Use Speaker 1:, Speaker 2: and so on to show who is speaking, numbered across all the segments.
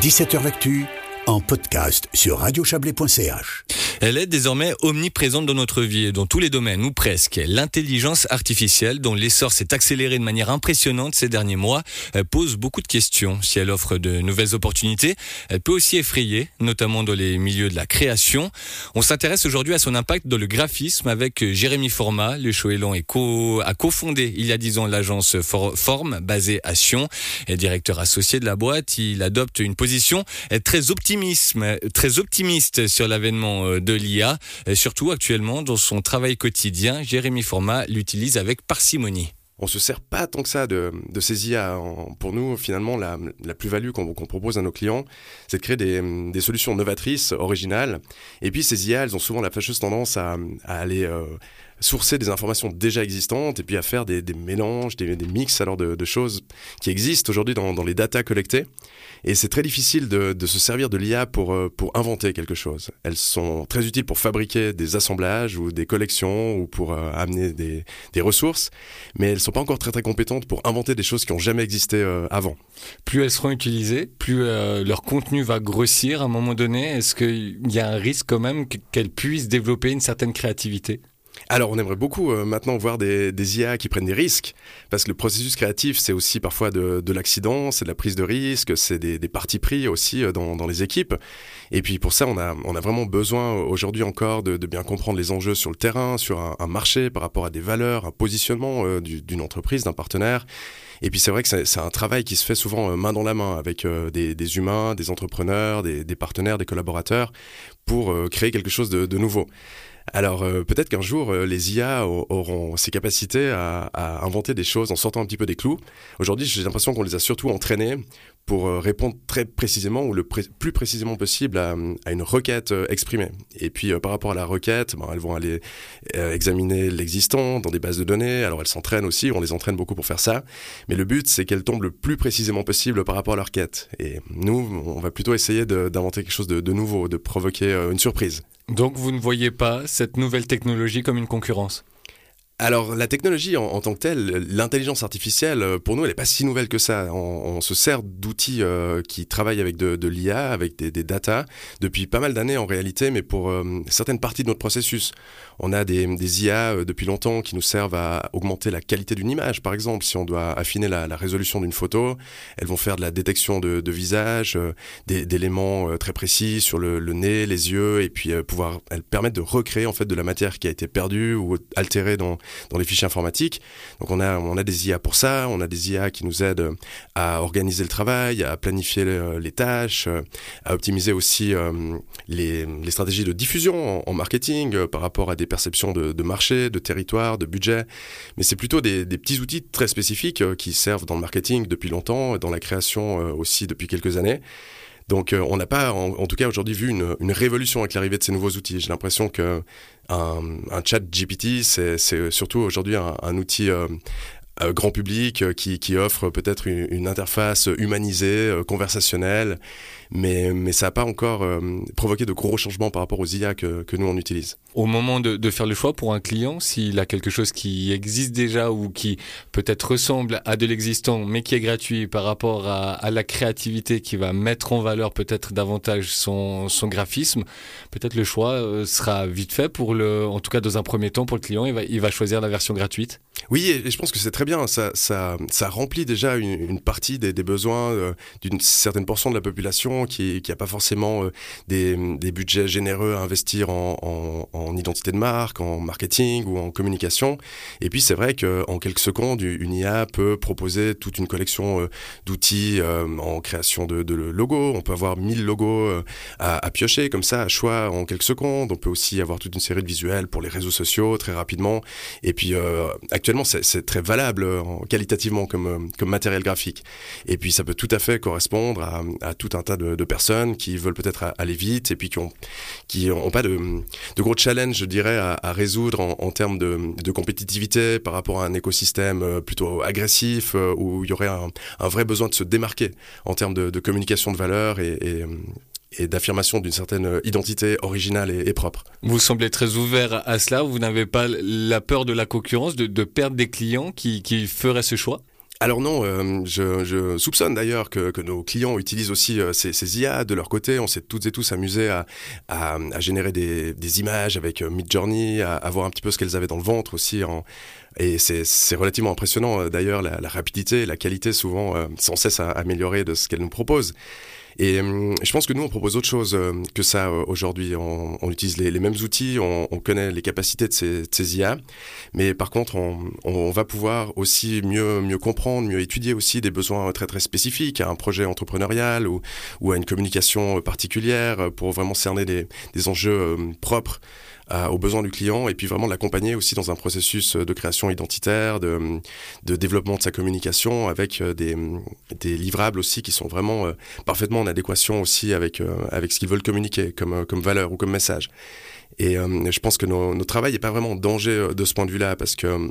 Speaker 1: 17h L'actu en podcast sur radiochablais.ch.
Speaker 2: Elle est désormais omniprésente dans notre vie et dans tous les domaines, ou presque. L'intelligence artificielle, dont l'essor s'est accéléré de manière impressionnante ces derniers mois, pose beaucoup de questions. Si elle offre de nouvelles opportunités, elle peut aussi effrayer, notamment dans les milieux de la création. On s'intéresse aujourd'hui à son impact dans le graphisme avec Jérémy Format. Le Choélan co a cofondé il y a dix ans l'agence Forme, basée à Sion. Et directeur associé de la boîte, il adopte une position très optimisme, très optimiste sur l'avènement euh, de de l'IA, surtout actuellement dans son travail quotidien. Jérémy Format l'utilise avec parcimonie
Speaker 3: on se sert pas tant que ça de, ces IA. Pour nous, finalement, la, plus-value qu'on propose à nos clients, c'est de créer des, solutions novatrices, originales. Et puis, ces IA, elles ont souvent la fâcheuse tendance à, aller euh, sourcer des informations déjà existantes et puis à faire des, mélanges, des, mix alors de, choses qui existent aujourd'hui dans, les datas collectées. Et c'est très difficile de, se servir de l'IA pour, euh, pour inventer quelque chose. Elles sont très utiles pour fabriquer des assemblages ou des collections ou pour euh, amener des, ressources, mais elles ne sont pas encore très très compétentes pour inventer des choses qui n'ont jamais existé euh, avant.
Speaker 2: Plus elles seront utilisées, plus leur contenu va grossir à un moment donné. Est-ce qu'il y a un risque quand même qu'elles puissent développer une certaine créativité?
Speaker 3: Alors, on aimerait beaucoup euh, maintenant voir des, IA qui prennent des risques, parce que le processus créatif, c'est aussi parfois de, l'accident, c'est de la prise de risque, c'est des, partis pris aussi euh, dans, les équipes. Et puis pour ça, on a, vraiment besoin aujourd'hui encore de, bien comprendre les enjeux sur le terrain, sur un, marché, par rapport à des valeurs, un positionnement euh, d'une entreprise, d'un partenaire. Et puis c'est vrai que c'est un travail qui se fait souvent main dans la main avec des, humains, des entrepreneurs, des, partenaires, des collaborateurs, pour créer quelque chose de nouveau. Alors euh, peut-être qu'un jour, euh, les IA auront ces capacités à, inventer des choses en sortant un petit peu des clous. Aujourd'hui, j'ai l'impression qu'on les a surtout entraînés pour euh, répondre très précisément ou le plus précisément possible à, une requête exprimée. Et puis par rapport à la requête, ben, elles vont aller examiner l'existant dans des bases de données. Alors elles s'entraînent aussi, on les entraîne beaucoup pour faire ça. Mais le but, c'est qu'elles tombent le plus précisément possible par rapport à leur quête. Et nous, on va plutôt essayer d'inventer quelque chose de nouveau, de provoquer une surprise.
Speaker 2: Donc vous ne voyez pas cette nouvelle technologie comme une concurrence?
Speaker 3: Alors la technologie en, tant que telle, l'intelligence artificielle, euh, pour nous, elle n'est pas si nouvelle que ça. On, se sert d'outils euh, qui travaillent avec de, l'IA, avec des, data, depuis pas mal d'années en réalité, mais pour euh, certaines parties de notre processus. On a des, IA depuis longtemps qui nous servent à augmenter la qualité d'une image, par exemple. Si on doit affiner la, résolution d'une photo, elles vont faire de la détection de, visage, d'éléments très précis sur le, nez, les yeux, et puis pouvoir, elles permettent de recréer en fait de la matière qui a été perdue ou altérée dans dans les fichiers informatiques. Donc on a, on a des IA pour ça, on a des IA qui nous aident à organiser le travail, à planifier les tâches, à optimiser aussi euh, les, stratégies de diffusion en, marketing euh, par rapport à des perceptions de, marché, de territoire, de budget. Mais c'est plutôt des, petits outils très spécifiques euh, qui servent dans le marketing depuis longtemps, dans la création aussi depuis quelques années. Donc on n'a pas, en, tout cas aujourd'hui, vu une, révolution avec l'arrivée de ces nouveaux outils. J'ai l'impression que un, chat GPT, c'est surtout aujourd'hui un, outil euh, euh, grand public euh, qui, offre peut-être une, interface humanisée, conversationnelle, mais, mais ça n'a pas encore provoqué de gros changements par rapport aux IA que, nous on utilise.
Speaker 2: Au moment de, faire le choix pour un client, s'il a quelque chose qui existe déjà ou qui peut-être ressemble à de l'existant, mais qui est gratuit par rapport à, la créativité qui va mettre en valeur peut-être davantage son, son graphisme, peut-être le choix sera vite fait pour le, en tout cas dans un premier temps pour le client, il va, il va choisir la version gratuite.
Speaker 3: Oui, et je pense que c'est très bien. Ça, remplit déjà une, partie des, besoins euh, d'une certaine portion de la population qui n'a pas forcément euh, des, budgets généreux à investir en, en, identité de marque, en marketing ou en communication. Et puis c'est vrai qu'en quelques secondes, une IA peut proposer toute une collection euh, d'outils en création de, de, logos. On peut avoir 1000 logos à, piocher comme ça, à choix en quelques secondes. On peut aussi avoir toute une série de visuels pour les réseaux sociaux très rapidement. Et puis actuellement, c'est très valable euh, qualitativement comme, euh, comme matériel graphique. Et puis, ça peut tout à fait correspondre à, tout un tas de, personnes qui veulent peut-être aller vite et puis qui n'ont qui ont pas de, de, gros challenges, je dirais, à, résoudre en, termes de, compétitivité par rapport à un écosystème euh, plutôt agressif où il y aurait un, vrai besoin de se démarquer en termes de, communication de valeur et et d'affirmation d'une certaine euh, identité originale et, propre.
Speaker 2: Vous semblez très ouvert à cela, vous n'avez pas la peur de la concurrence, de, perdre des clients qui, qui feraient ce choix?
Speaker 3: Alors non, euh, je, soupçonne d'ailleurs que, nos clients utilisent aussi euh, ces, IA de leur côté. On s'est toutes et tous amusés à, générer des, images avec euh, Midjourney, à, à, voir un petit peu ce qu'elles avaient dans le ventre aussi. et c'est relativement impressionnant d'ailleurs la, rapidité, la qualité souvent sans cesse améliorer de ce qu'elles nous proposent. Et hum, je pense que nous, on propose autre chose euh, que ça euh, aujourd'hui. On, utilise les, mêmes outils, on, on, connaît les capacités de ces, IA, mais par contre, on, va pouvoir aussi mieux, mieux comprendre, mieux étudier aussi des besoins très très spécifiques à un projet entrepreneurial ou, à une communication particulière pour vraiment cerner des, enjeux euh, aux besoins du client et puis vraiment l'accompagner aussi dans un processus de création identitaire, de, de développement de sa communication avec des, des livrables aussi qui sont vraiment parfaitement en adéquation aussi avec, euh, avec ce qu'ils veulent communiquer comme, euh, comme valeur ou comme message. Et euh, je pense que notre travail n'est pas vraiment en danger de ce point de vue-là parce que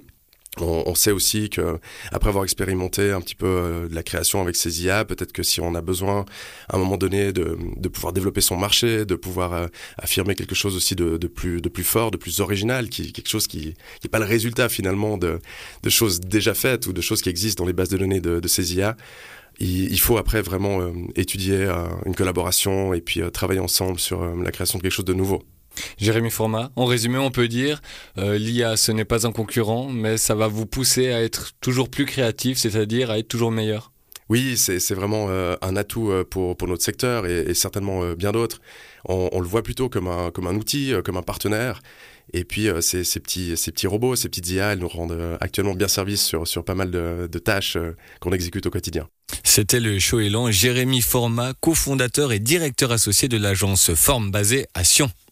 Speaker 3: on, sait aussi que après avoir expérimenté un petit peu de la création avec ces IA, peut-être que si on a besoin à un moment donné de, pouvoir développer son marché, de pouvoir affirmer quelque chose aussi de, plus fort, de plus original, quelque chose qui n'est pas le résultat finalement de, choses déjà faites ou de choses qui existent dans les bases de données de, ces IA il, faut après vraiment euh, étudier euh, une collaboration et puis euh, travailler ensemble sur la création de quelque chose de nouveau.
Speaker 2: Jérémy Format, en résumé, on peut dire l'IA, ce n'est pas un concurrent, mais ça va vous pousser à être toujours plus créatif, c'est-à-dire à être toujours meilleur.
Speaker 3: Oui, c'est vraiment un atout pour, pour notre secteur et, certainement bien d'autres. On, on, le voit plutôt comme un, comme un outil, comme un partenaire. Et puis euh, ces, ces, petits, ces petits robots, ces petites IA, elles nous rendent euh, actuellement bien service sur, sur pas mal de, de tâches euh, qu'on exécute au quotidien.
Speaker 2: C'était le show élan Jérémy Format, cofondateur et directeur associé de l'agence Forme basée à Sion.